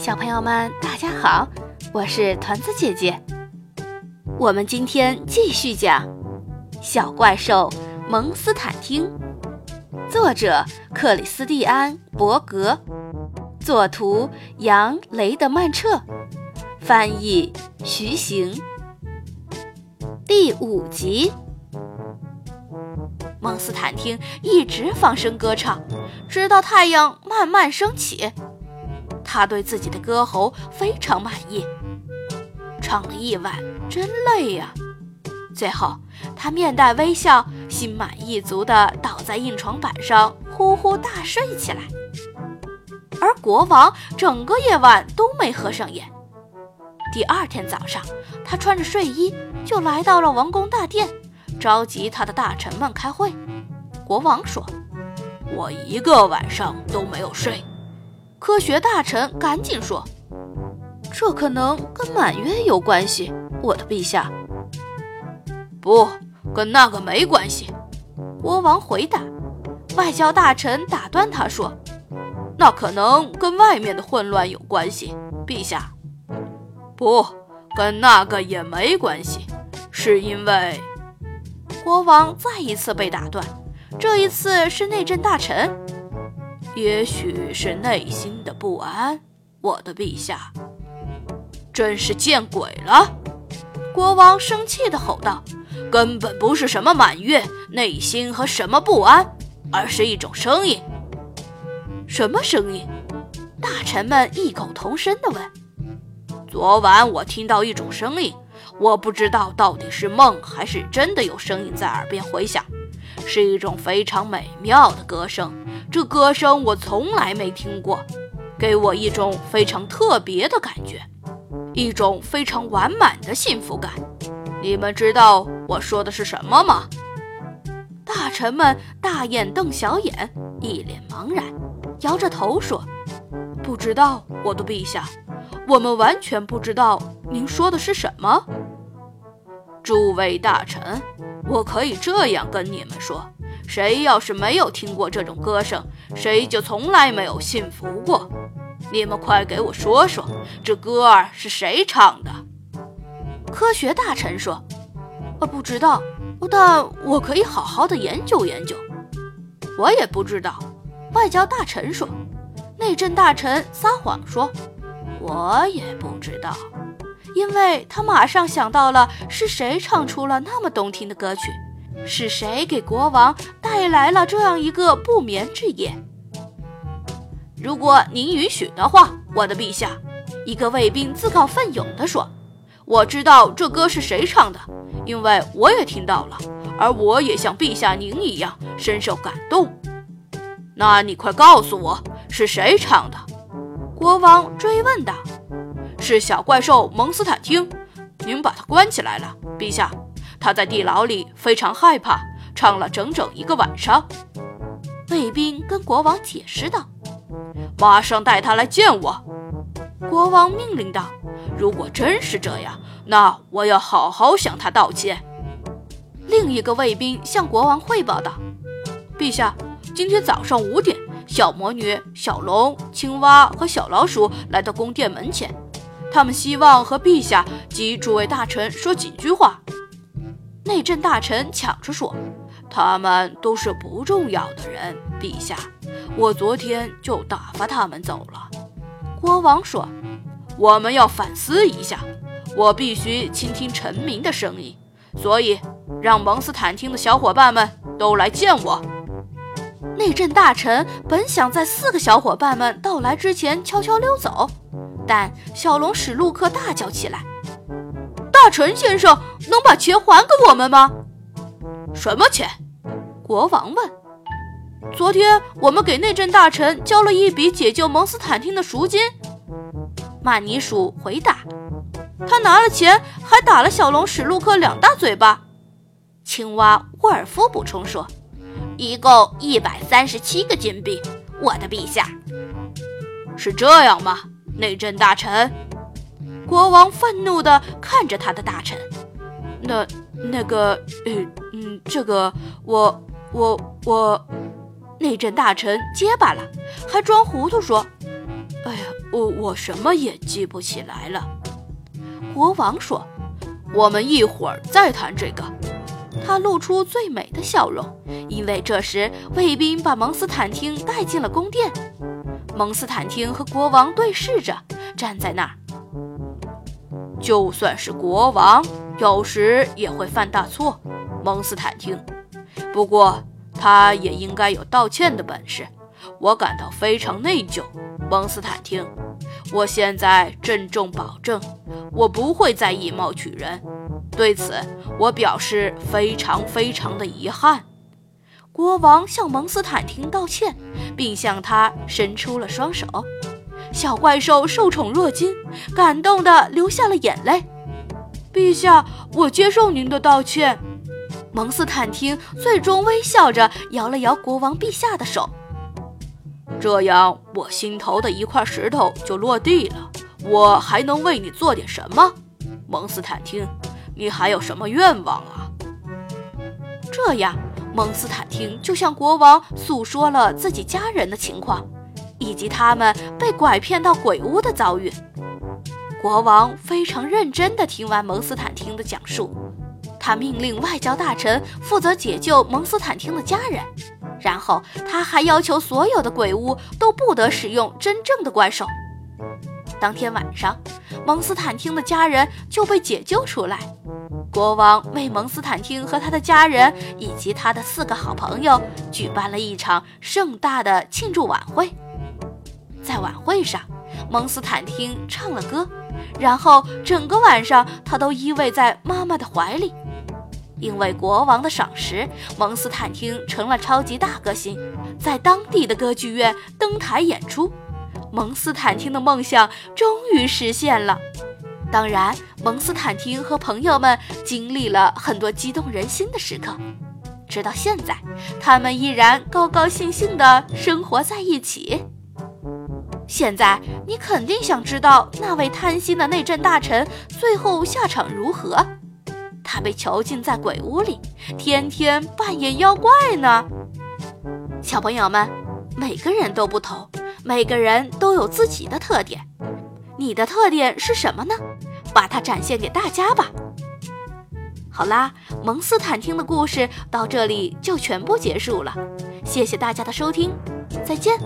小朋友们，大家好，我是团子姐姐。我们今天继续讲《小怪兽蒙斯坦汀》，作者克里斯蒂安·伯格，作图杨雷德曼彻，翻译徐行。第五集，蒙斯坦汀一直放声歌唱，直到太阳慢慢升起。他对自己的歌喉非常满意，唱了一晚真累呀。最后，他面带微笑，心满意足地倒在硬床板上，呼呼大睡起来。而国王整个夜晚都没合上眼。第二天早上，他穿着睡衣就来到了王宫大殿，召集他的大臣们开会。国王说：“我一个晚上都没有睡。”科学大臣赶紧说：“这可能跟满月有关系，我的陛下。”“不，跟那个没关系。”国王回答。外交大臣打断他说：“那可能跟外面的混乱有关系，陛下。”“不，跟那个也没关系，是因为……”国王再一次被打断，这一次是内政大臣。也许是内心的不安，我的陛下，真是见鬼了！国王生气地吼道：“根本不是什么满月、内心和什么不安，而是一种声音。什么声音？”大臣们异口同声地问。“昨晚我听到一种声音，我不知道到底是梦还是真的有声音在耳边回响，是一种非常美妙的歌声。”这歌声我从来没听过，给我一种非常特别的感觉，一种非常完满的幸福感。你们知道我说的是什么吗？大臣们大眼瞪小眼，一脸茫然，摇着头说：“不知道，我的陛下，我们完全不知道您说的是什么。”诸位大臣，我可以这样跟你们说。谁要是没有听过这种歌声，谁就从来没有幸福过。你们快给我说说，这歌儿是谁唱的？科学大臣说：“我不知道，但我可以好好的研究研究。”我也不知道。外交大臣说：“内政大臣撒谎说，我也不知道，因为他马上想到了是谁唱出了那么动听的歌曲。”是谁给国王带来了这样一个不眠之夜？如果您允许的话，我的陛下，一个卫兵自告奋勇地说：“我知道这歌是谁唱的，因为我也听到了，而我也像陛下您一样深受感动。”那你快告诉我是谁唱的？国王追问道。“是小怪兽蒙斯坦丁，您把他关起来了，陛下。”他在地牢里非常害怕，唱了整整一个晚上。卫兵跟国王解释道：“马上带他来见我。”国王命令道：“如果真是这样，那我要好好向他道歉。”另一个卫兵向国王汇报道：“陛下，今天早上五点，小魔女、小龙、青蛙和小老鼠来到宫殿门前，他们希望和陛下及诸位大臣说几句话。”内政大臣抢着说：“他们都是不重要的人，陛下，我昨天就打发他们走了。”国王说：“我们要反思一下，我必须倾听臣民的声音，所以让蒙斯坦丁的小伙伴们都来见我。”内政大臣本想在四个小伙伴们到来之前悄悄溜走，但小龙史路克大叫起来。大臣先生，能把钱还给我们吗？什么钱？国王问。昨天我们给内政大臣交了一笔解救蒙斯坦丁的赎金。曼尼鼠回答。他拿了钱，还打了小龙史路克两大嘴巴。青蛙沃尔夫补充说：“一共一百三十七个金币，我的陛下。”是这样吗？内政大臣？国王愤怒地看着他的大臣，那那个，呃，嗯，这个，我我我，内政大臣结巴了，还装糊涂说：“哎呀，我我什么也记不起来了。国王说：“我们一会儿再谈这个。”他露出最美的笑容，因为这时卫兵把蒙斯坦丁带进了宫殿。蒙斯坦汀和国王对视着，站在那儿。就算是国王，有时也会犯大错，蒙斯坦汀。不过，他也应该有道歉的本事。我感到非常内疚，蒙斯坦汀。我现在郑重保证，我不会再以貌取人。对此，我表示非常非常的遗憾。国王向蒙斯坦汀道歉，并向他伸出了双手。小怪兽受宠若惊，感动的流下了眼泪。陛下，我接受您的道歉。蒙斯坦丁最终微笑着摇了摇国王陛下的手。这样，我心头的一块石头就落地了。我还能为你做点什么，蒙斯坦丁？你还有什么愿望啊？这样，蒙斯坦丁就向国王诉说了自己家人的情况，以及他们被拐骗到鬼屋的遭遇。国王非常认真地听完蒙斯坦丁的讲述，他命令外交大臣负责解救蒙斯坦丁的家人，然后他还要求所有的鬼屋都不得使用真正的怪兽。当天晚上，蒙斯坦丁的家人就被解救出来。国王为蒙斯坦丁和他的家人以及他的四个好朋友举办了一场盛大的庆祝晚会。在晚会上，蒙斯坦丁唱了歌，然后整个晚上他都依偎在妈妈的怀里。因为国王的赏识，蒙斯坦丁成了超级大歌星，在当地的歌剧院登台演出。蒙斯坦丁的梦想终于实现了。当然，蒙斯坦丁和朋友们经历了很多激动人心的时刻，直到现在，他们依然高高兴兴地生活在一起。现在，你肯定想知道那位贪心的内政大臣最后下场如何？他被囚禁在鬼屋里，天天扮演妖怪呢。小朋友们，每个人都不同，每个人都有自己的特点。你的特点是什么呢？把它展现给大家吧。好啦，蒙斯坦听的故事到这里就全部结束了。谢谢大家的收听，再见。